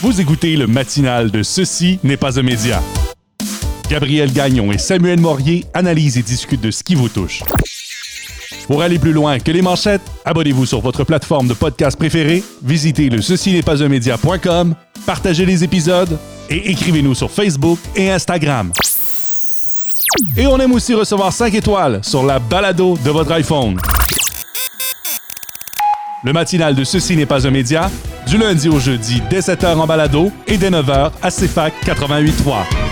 Vous écoutez le matinal de Ceci n'est pas un média. Gabriel Gagnon et Samuel Morier analysent et discutent de ce qui vous touche. Pour aller plus loin que les manchettes, abonnez-vous sur votre plateforme de podcast préférée, visitez le ceci n'est pas un média.com, partagez les épisodes et écrivez-nous sur Facebook et Instagram. Et on aime aussi recevoir 5 étoiles sur la balado de votre iPhone. Le matinal de Ceci n'est pas un média, du lundi au jeudi dès 7h en balado et dès 9h à CFAC 88.3.